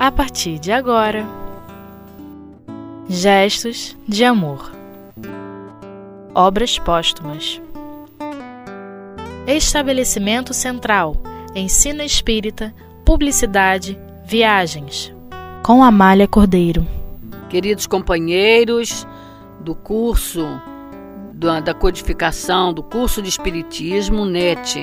a partir de agora. Gestos de amor. Obras póstumas. Estabelecimento Central. Ensino Espírita, Publicidade, Viagens. Com Amália Cordeiro. Queridos companheiros do curso da codificação, do curso de Espiritismo NET,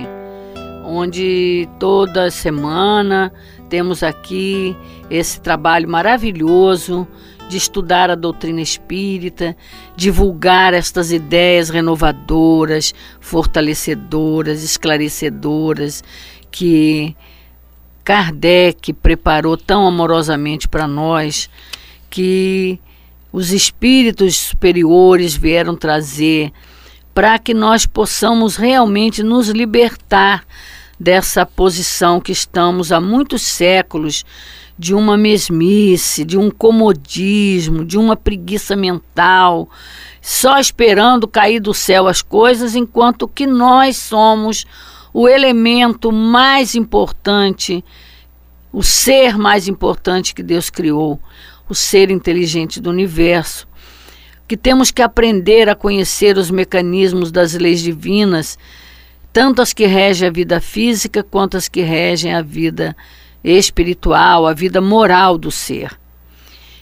onde toda semana temos aqui esse trabalho maravilhoso de estudar a doutrina espírita, divulgar estas ideias renovadoras, fortalecedoras, esclarecedoras que Kardec preparou tão amorosamente para nós, que os espíritos superiores vieram trazer para que nós possamos realmente nos libertar dessa posição que estamos há muitos séculos de uma mesmice, de um comodismo, de uma preguiça mental, só esperando cair do céu as coisas, enquanto que nós somos o elemento mais importante, o ser mais importante que Deus criou, o ser inteligente do universo, que temos que aprender a conhecer os mecanismos das leis divinas, tanto as que regem a vida física quanto as que regem a vida espiritual, a vida moral do ser.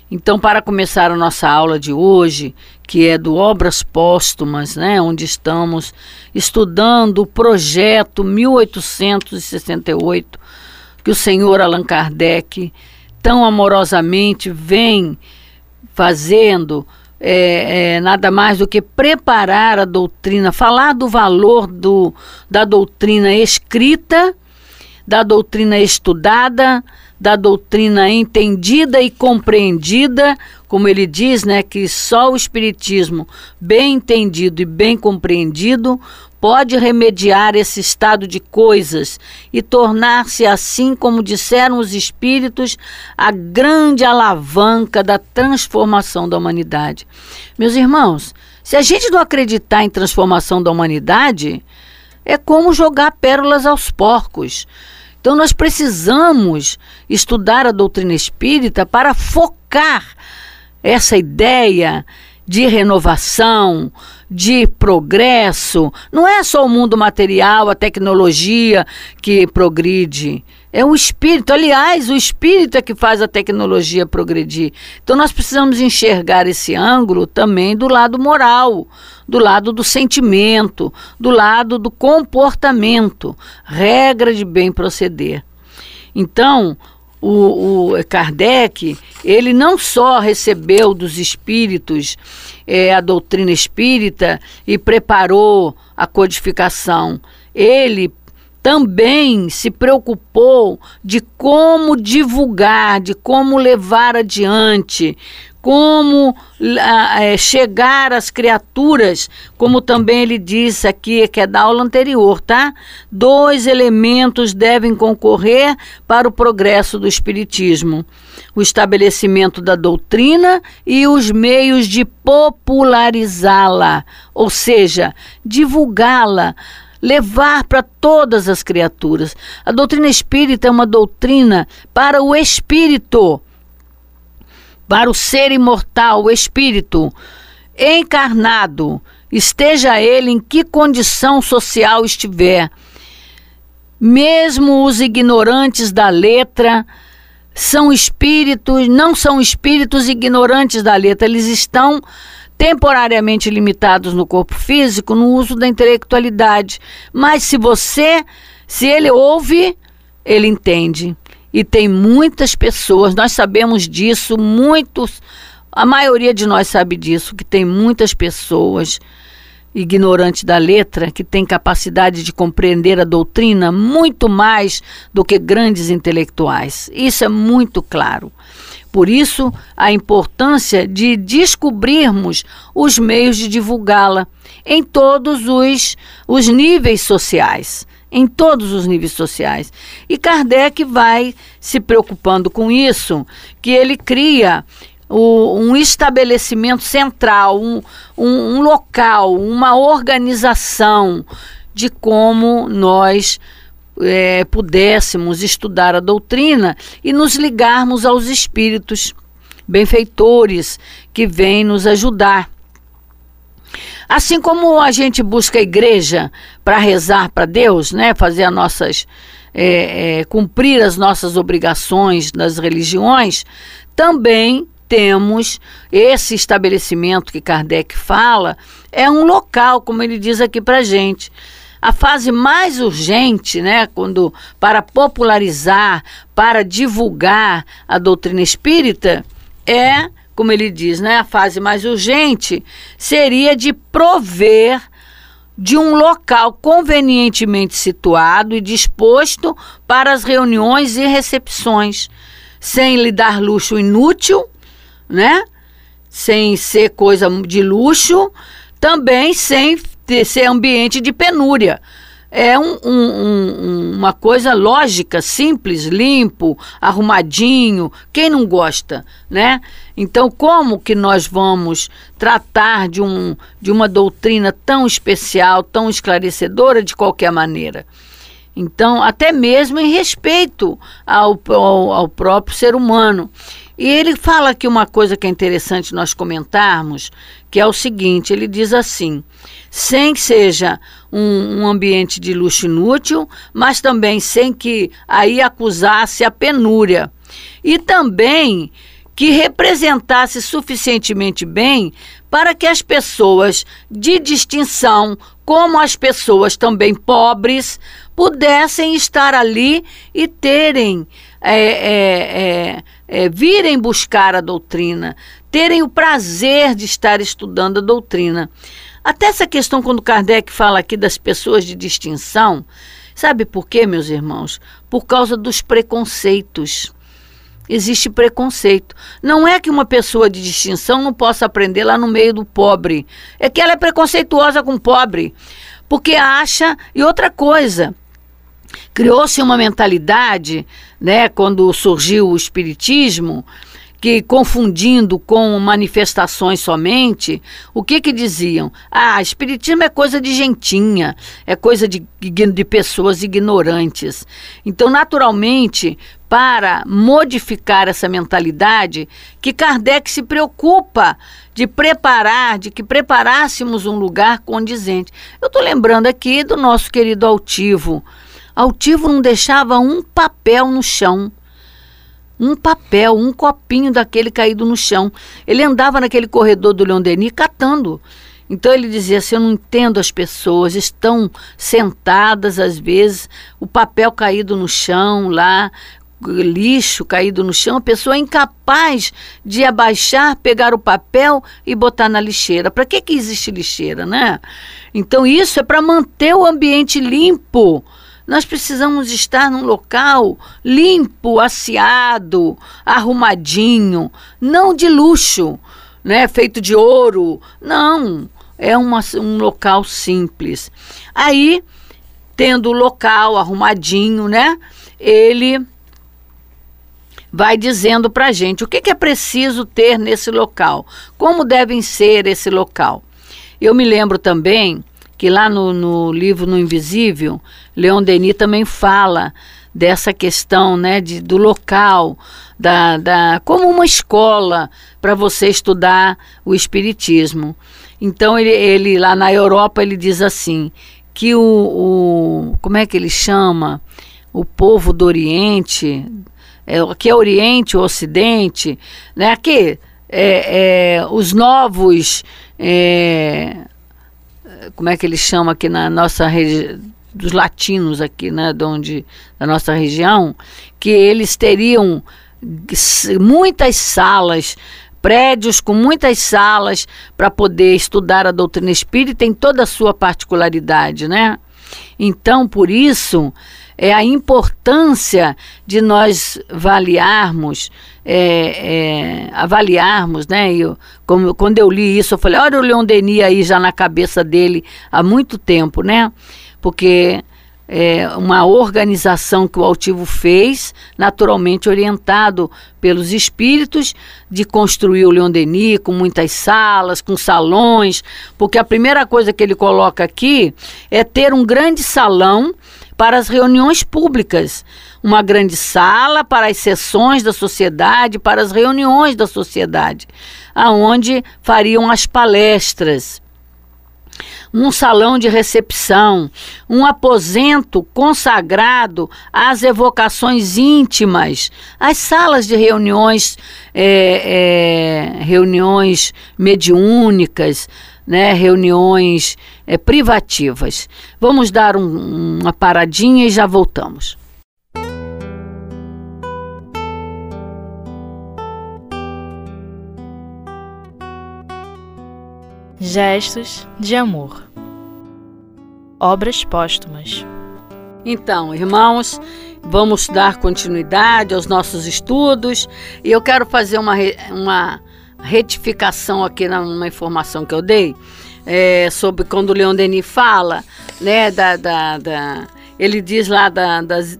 Então, para começar a nossa aula de hoje, que é do Obras Póstumas, né, onde estamos estudando o projeto 1868, que o senhor Allan Kardec tão amorosamente vem fazendo é, é, nada mais do que preparar a doutrina, falar do valor do, da doutrina escrita da doutrina estudada, da doutrina entendida e compreendida, como ele diz, né, que só o espiritismo bem entendido e bem compreendido pode remediar esse estado de coisas e tornar-se assim, como disseram os espíritos, a grande alavanca da transformação da humanidade. Meus irmãos, se a gente não acreditar em transformação da humanidade, é como jogar pérolas aos porcos. Então, nós precisamos estudar a doutrina espírita para focar essa ideia de renovação, de progresso. Não é só o mundo material, a tecnologia que progride. É o espírito. Aliás, o espírito é que faz a tecnologia progredir. Então, nós precisamos enxergar esse ângulo também do lado moral do lado do sentimento, do lado do comportamento, regra de bem proceder. Então, o, o Kardec, ele não só recebeu dos espíritos é, a doutrina espírita e preparou a codificação, ele também se preocupou de como divulgar, de como levar adiante, como é, chegar às criaturas, como também ele disse aqui, que é da aula anterior, tá? Dois elementos devem concorrer para o progresso do Espiritismo: o estabelecimento da doutrina e os meios de popularizá-la, ou seja, divulgá-la levar para todas as criaturas. A doutrina espírita é uma doutrina para o espírito para o ser imortal, o espírito encarnado, esteja ele em que condição social estiver. Mesmo os ignorantes da letra são espíritos, não são espíritos ignorantes da letra, eles estão temporariamente limitados no corpo físico no uso da intelectualidade. Mas se você, se ele ouve, ele entende. E tem muitas pessoas, nós sabemos disso, muitos, a maioria de nós sabe disso, que tem muitas pessoas ignorantes da letra que têm capacidade de compreender a doutrina muito mais do que grandes intelectuais. Isso é muito claro. Por isso, a importância de descobrirmos os meios de divulgá-la em todos os, os níveis sociais em todos os níveis sociais. E Kardec vai se preocupando com isso, que ele cria o, um estabelecimento central, um, um, um local, uma organização de como nós é, pudéssemos estudar a doutrina e nos ligarmos aos espíritos benfeitores que vêm nos ajudar. Assim como a gente busca a igreja para rezar para Deus, né, fazer as nossas é, é, cumprir as nossas obrigações das religiões, também temos esse estabelecimento que Kardec fala, é um local, como ele diz aqui para gente. A fase mais urgente, né, quando para popularizar, para divulgar a doutrina espírita, é, como ele diz, né, a fase mais urgente seria de prover de um local convenientemente situado e disposto para as reuniões e recepções, sem lhe dar luxo inútil, né? Sem ser coisa de luxo, também sem ter, ser ambiente de penúria é um, um, uma coisa lógica, simples, limpo, arrumadinho. Quem não gosta, né? Então, como que nós vamos tratar de, um, de uma doutrina tão especial, tão esclarecedora de qualquer maneira? Então, até mesmo em respeito ao, ao, ao próprio ser humano. E ele fala aqui uma coisa que é interessante nós comentarmos, que é o seguinte: ele diz assim, sem que seja um, um, ambiente de luxo inútil, mas também sem que aí acusasse a penúria. E também que representasse suficientemente bem para que as pessoas de distinção, como as pessoas também pobres, pudessem estar ali e terem é, é, é, é, virem buscar a doutrina, terem o prazer de estar estudando a doutrina. Até essa questão, quando Kardec fala aqui das pessoas de distinção, sabe por quê, meus irmãos? Por causa dos preconceitos. Existe preconceito. Não é que uma pessoa de distinção não possa aprender lá no meio do pobre. É que ela é preconceituosa com o pobre. Porque acha. E outra coisa, criou-se uma mentalidade, né, quando surgiu o espiritismo, que confundindo com manifestações somente, o que que diziam? Ah, espiritismo é coisa de gentinha, é coisa de, de pessoas ignorantes. Então, naturalmente, para modificar essa mentalidade, que Kardec se preocupa de preparar, de que preparássemos um lugar condizente. Eu estou lembrando aqui do nosso querido altivo, Altivo não deixava um papel no chão. Um papel, um copinho daquele caído no chão. Ele andava naquele corredor do Leon Denis catando. Então ele dizia assim: Eu não entendo as pessoas, estão sentadas às vezes, o papel caído no chão lá, lixo caído no chão, a pessoa é incapaz de abaixar, pegar o papel e botar na lixeira. Para que, que existe lixeira, né? Então isso é para manter o ambiente limpo nós precisamos estar num local limpo, asseado, arrumadinho, não de luxo, né, feito de ouro. Não, é uma, um local simples. Aí, tendo o local arrumadinho, né, ele vai dizendo para gente o que, que é preciso ter nesse local, como devem ser esse local. Eu me lembro também que lá no, no livro No Invisível, Leon Denis também fala dessa questão né, de, do local, da, da, como uma escola para você estudar o Espiritismo. Então, ele, ele lá na Europa, ele diz assim, que o, o como é que ele chama? O povo do Oriente, é, aqui é Oriente, o Ocidente, né? aqui é, é, os novos... É, como é que eles chamam aqui na nossa região, dos latinos aqui, né, de onde, da nossa região, que eles teriam muitas salas, prédios com muitas salas para poder estudar a doutrina espírita em toda a sua particularidade, né? Então, por isso, é a importância de nós avaliarmos, é, é, avaliarmos, né? Eu, como, quando eu li isso, eu falei, olha o Leon Denis aí já na cabeça dele há muito tempo, né? Porque é uma organização que o Altivo fez, naturalmente orientado pelos espíritos, de construir o Leon Denis com muitas salas, com salões, porque a primeira coisa que ele coloca aqui é ter um grande salão para as reuniões públicas, uma grande sala para as sessões da sociedade, para as reuniões da sociedade, aonde fariam as palestras. Um salão de recepção, um aposento consagrado às evocações íntimas, as salas de reuniões, é, é, reuniões mediúnicas, né, reuniões é, privativas. Vamos dar um, uma paradinha e já voltamos. Gestos de amor. Obras póstumas. Então, irmãos, vamos dar continuidade aos nossos estudos e eu quero fazer uma, uma retificação aqui numa informação que eu dei é, sobre quando o Leon Denis fala, né, da, da, da ele diz lá da, das,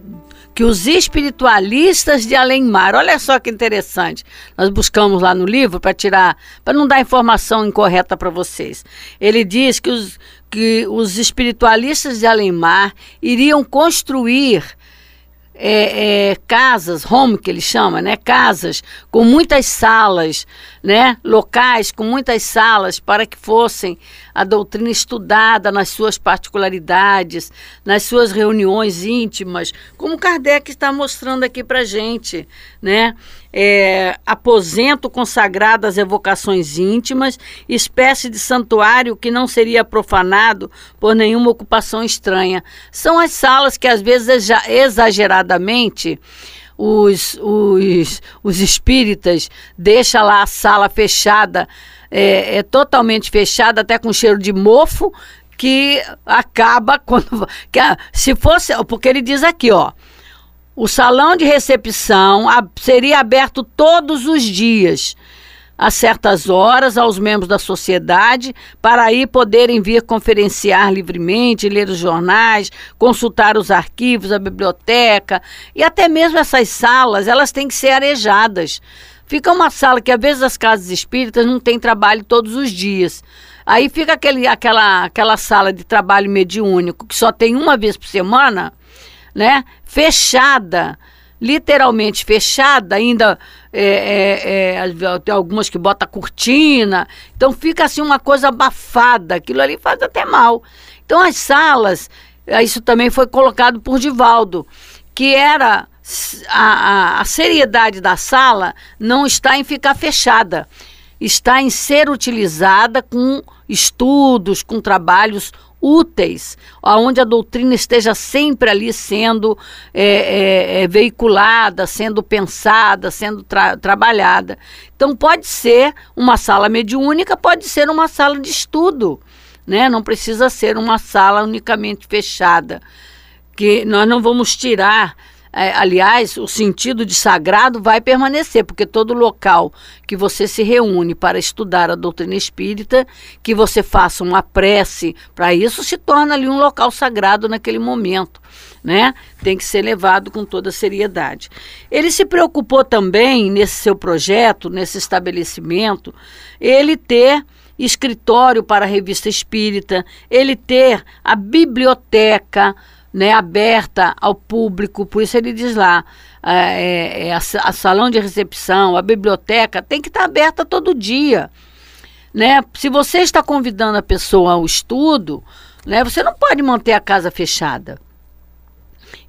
que os espiritualistas de além-mar, olha só que interessante, nós buscamos lá no livro para tirar, para não dar informação incorreta para vocês. Ele diz que os, que os espiritualistas de além-mar iriam construir é, é, casas, home que ele chama, né? Casas com muitas salas, né? Locais com muitas salas para que fossem a doutrina estudada nas suas particularidades, nas suas reuniões íntimas, como Kardec está mostrando aqui para gente, né? É, aposento consagrado às evocações íntimas, espécie de santuário que não seria profanado por nenhuma ocupação estranha. São as salas que às vezes exageradamente os, os, os espíritas deixam lá a sala fechada é, é totalmente fechada, até com cheiro de mofo, que acaba quando. Que, se fosse. Porque ele diz aqui, ó. O salão de recepção seria aberto todos os dias, a certas horas, aos membros da sociedade, para aí poderem vir conferenciar livremente, ler os jornais, consultar os arquivos, a biblioteca, e até mesmo essas salas, elas têm que ser arejadas. Fica uma sala que às vezes as casas espíritas não tem trabalho todos os dias. Aí fica aquele, aquela, aquela sala de trabalho mediúnico que só tem uma vez por semana, né? Fechada, literalmente fechada, ainda é, é, é, tem algumas que bota cortina. Então fica assim uma coisa abafada. Aquilo ali faz até mal. Então as salas, isso também foi colocado por Divaldo, que era a, a, a seriedade da sala não está em ficar fechada, está em ser utilizada com estudos, com trabalhos úteis, onde a doutrina esteja sempre ali sendo é, é, é, veiculada, sendo pensada, sendo tra trabalhada. Então, pode ser uma sala mediúnica, pode ser uma sala de estudo, né? não precisa ser uma sala unicamente fechada, que nós não vamos tirar aliás, o sentido de sagrado vai permanecer, porque todo local que você se reúne para estudar a doutrina espírita, que você faça uma prece para isso, se torna ali um local sagrado naquele momento. Né? Tem que ser levado com toda seriedade. Ele se preocupou também nesse seu projeto, nesse estabelecimento, ele ter escritório para a revista espírita, ele ter a biblioteca né, aberta ao público, por isso ele diz lá, é, é, é a, a, salão de recepção, a biblioteca tem que estar aberta todo dia. Né? Se você está convidando a pessoa ao estudo, né, você não pode manter a casa fechada.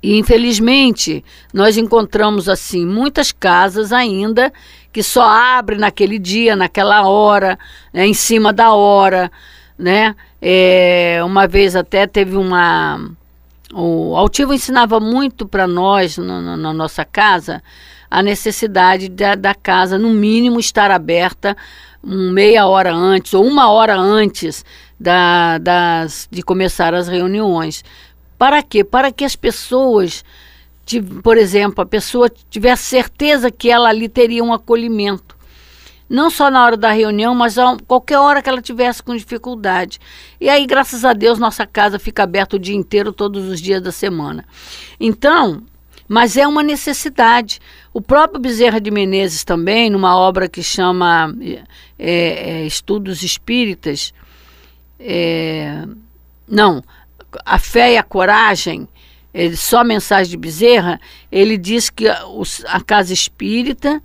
E infelizmente, nós encontramos assim muitas casas ainda que só abrem naquele dia, naquela hora, né, em cima da hora, né? É, uma vez até teve uma o Altivo ensinava muito para nós, no, na nossa casa, a necessidade da, da, casa, no mínimo, estar aberta meia hora antes ou uma hora antes da, das, de começar as reuniões. Para quê? Para que as pessoas, por exemplo, a pessoa tivesse certeza que ela ali teria um acolhimento não só na hora da reunião, mas a qualquer hora que ela tivesse com dificuldade. E aí, graças a Deus, nossa casa fica aberta o dia inteiro, todos os dias da semana. Então, mas é uma necessidade. O próprio Bezerra de Menezes também, numa obra que chama é, é, Estudos Espíritas, é, não, A Fé e a Coragem, ele, só mensagem de Bezerra, ele diz que a, a casa espírita,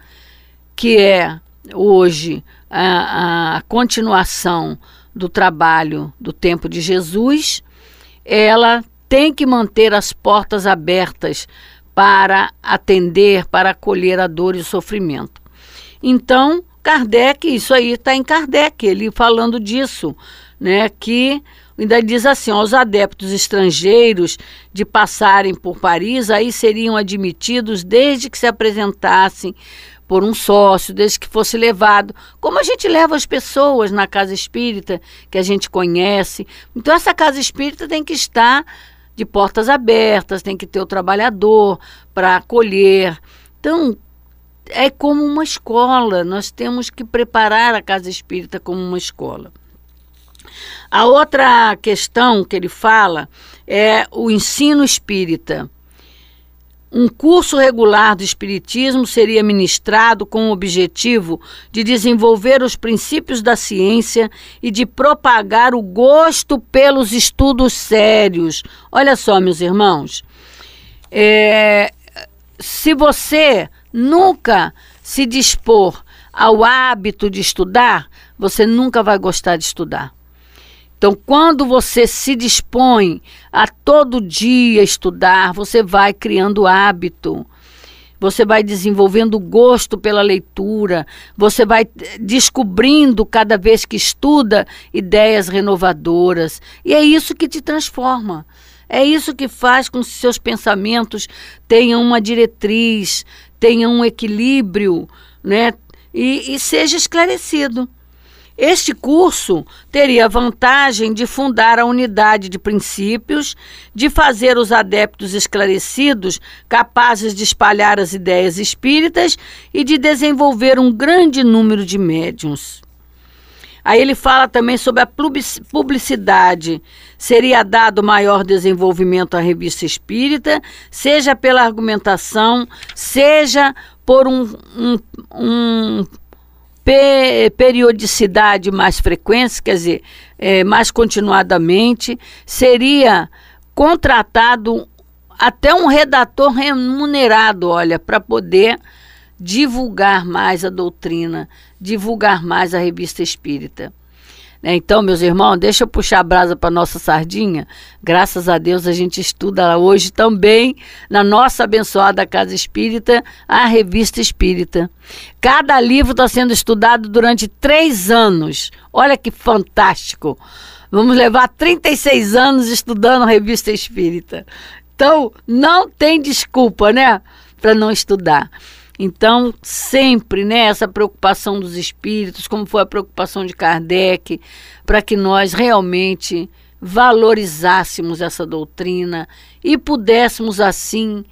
que é hoje a, a continuação do trabalho do tempo de Jesus, ela tem que manter as portas abertas para atender, para acolher a dor e o sofrimento. Então, Kardec, isso aí está em Kardec, ele falando disso, né, que ainda diz assim, os adeptos estrangeiros de passarem por Paris, aí seriam admitidos desde que se apresentassem por um sócio, desde que fosse levado, como a gente leva as pessoas na casa espírita que a gente conhece. Então essa casa espírita tem que estar de portas abertas, tem que ter o trabalhador para acolher. Então é como uma escola, nós temos que preparar a casa espírita como uma escola. A outra questão que ele fala é o ensino espírita. Um curso regular do Espiritismo seria ministrado com o objetivo de desenvolver os princípios da ciência e de propagar o gosto pelos estudos sérios. Olha só, meus irmãos, é, se você nunca se dispor ao hábito de estudar, você nunca vai gostar de estudar. Então, quando você se dispõe a todo dia estudar, você vai criando hábito. Você vai desenvolvendo gosto pela leitura, você vai descobrindo cada vez que estuda ideias renovadoras. E é isso que te transforma. É isso que faz com que seus pensamentos tenham uma diretriz, tenham um equilíbrio, né? E, e seja esclarecido. Este curso teria a vantagem de fundar a unidade de princípios, de fazer os adeptos esclarecidos capazes de espalhar as ideias espíritas e de desenvolver um grande número de médiums. Aí ele fala também sobre a publicidade. Seria dado maior desenvolvimento à revista espírita, seja pela argumentação, seja por um, um, um periodicidade mais frequente, quer dizer, é, mais continuadamente, seria contratado até um redator remunerado, olha, para poder divulgar mais a doutrina, divulgar mais a revista espírita. Né? Então, meus irmãos, deixa eu puxar a brasa para nossa sardinha. Graças a Deus a gente estuda hoje também na nossa abençoada Casa Espírita a Revista Espírita. Cada livro está sendo estudado durante três anos. Olha que fantástico! Vamos levar 36 anos estudando a Revista Espírita. Então, não tem desculpa, né, para não estudar. Então, sempre né, essa preocupação dos espíritos, como foi a preocupação de Kardec, para que nós realmente valorizássemos essa doutrina e pudéssemos assim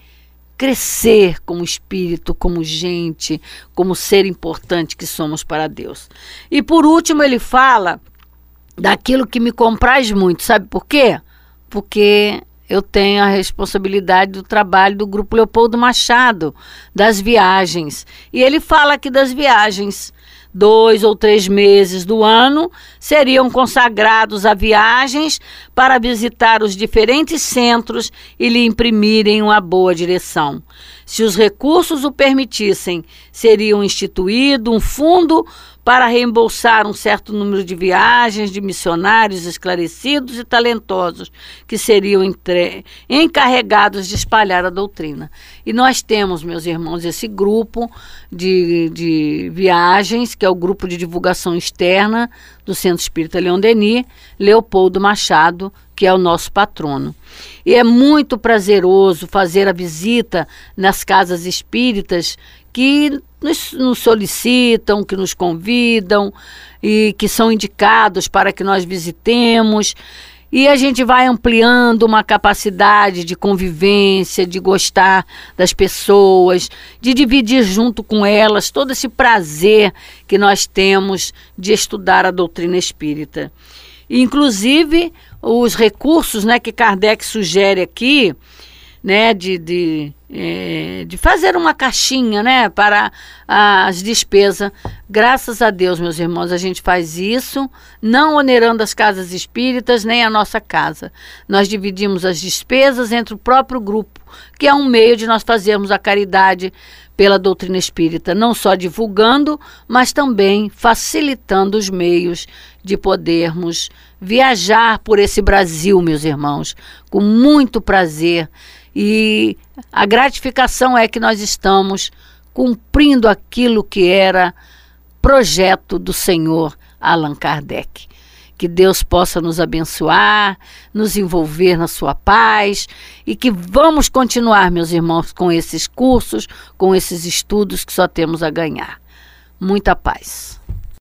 crescer como espírito, como gente, como ser importante que somos para Deus. E por último, ele fala daquilo que me compraz muito, sabe por quê? Porque eu tenho a responsabilidade do trabalho do Grupo Leopoldo Machado, das viagens. E ele fala aqui das viagens. Dois ou três meses do ano seriam consagrados a viagens para visitar os diferentes centros e lhe imprimirem uma boa direção. Se os recursos o permitissem, seria instituído um fundo para reembolsar um certo número de viagens de missionários esclarecidos e talentosos que seriam entre... encarregados de espalhar a doutrina. E nós temos, meus irmãos, esse grupo de, de viagens, que é o grupo de divulgação externa do Centro Espírita Leão Denis, Leopoldo Machado, que é o nosso patrono. E é muito prazeroso fazer a visita nas casas espíritas que nos, nos, solicitam, que nos convidam e que são indicados para que nós visitemos. E a gente vai ampliando uma capacidade de convivência, de gostar das pessoas, de dividir junto com elas todo esse prazer que nós temos de estudar a doutrina espírita. Inclusive, os recursos né, que Kardec sugere aqui, né, de, de é, de fazer uma caixinha, né, para as despesas. Graças a Deus, meus irmãos, a gente faz isso, não onerando as casas espíritas nem a nossa casa. Nós dividimos as despesas entre o próprio grupo, que é um meio de nós fazermos a caridade pela doutrina espírita, não só divulgando, mas também facilitando os meios de podermos viajar por esse Brasil, meus irmãos, com muito prazer. E a gratificação é que nós estamos cumprindo aquilo que era projeto do Senhor Allan Kardec. Que Deus possa nos abençoar, nos envolver na sua paz e que vamos continuar, meus irmãos, com esses cursos, com esses estudos que só temos a ganhar. Muita paz.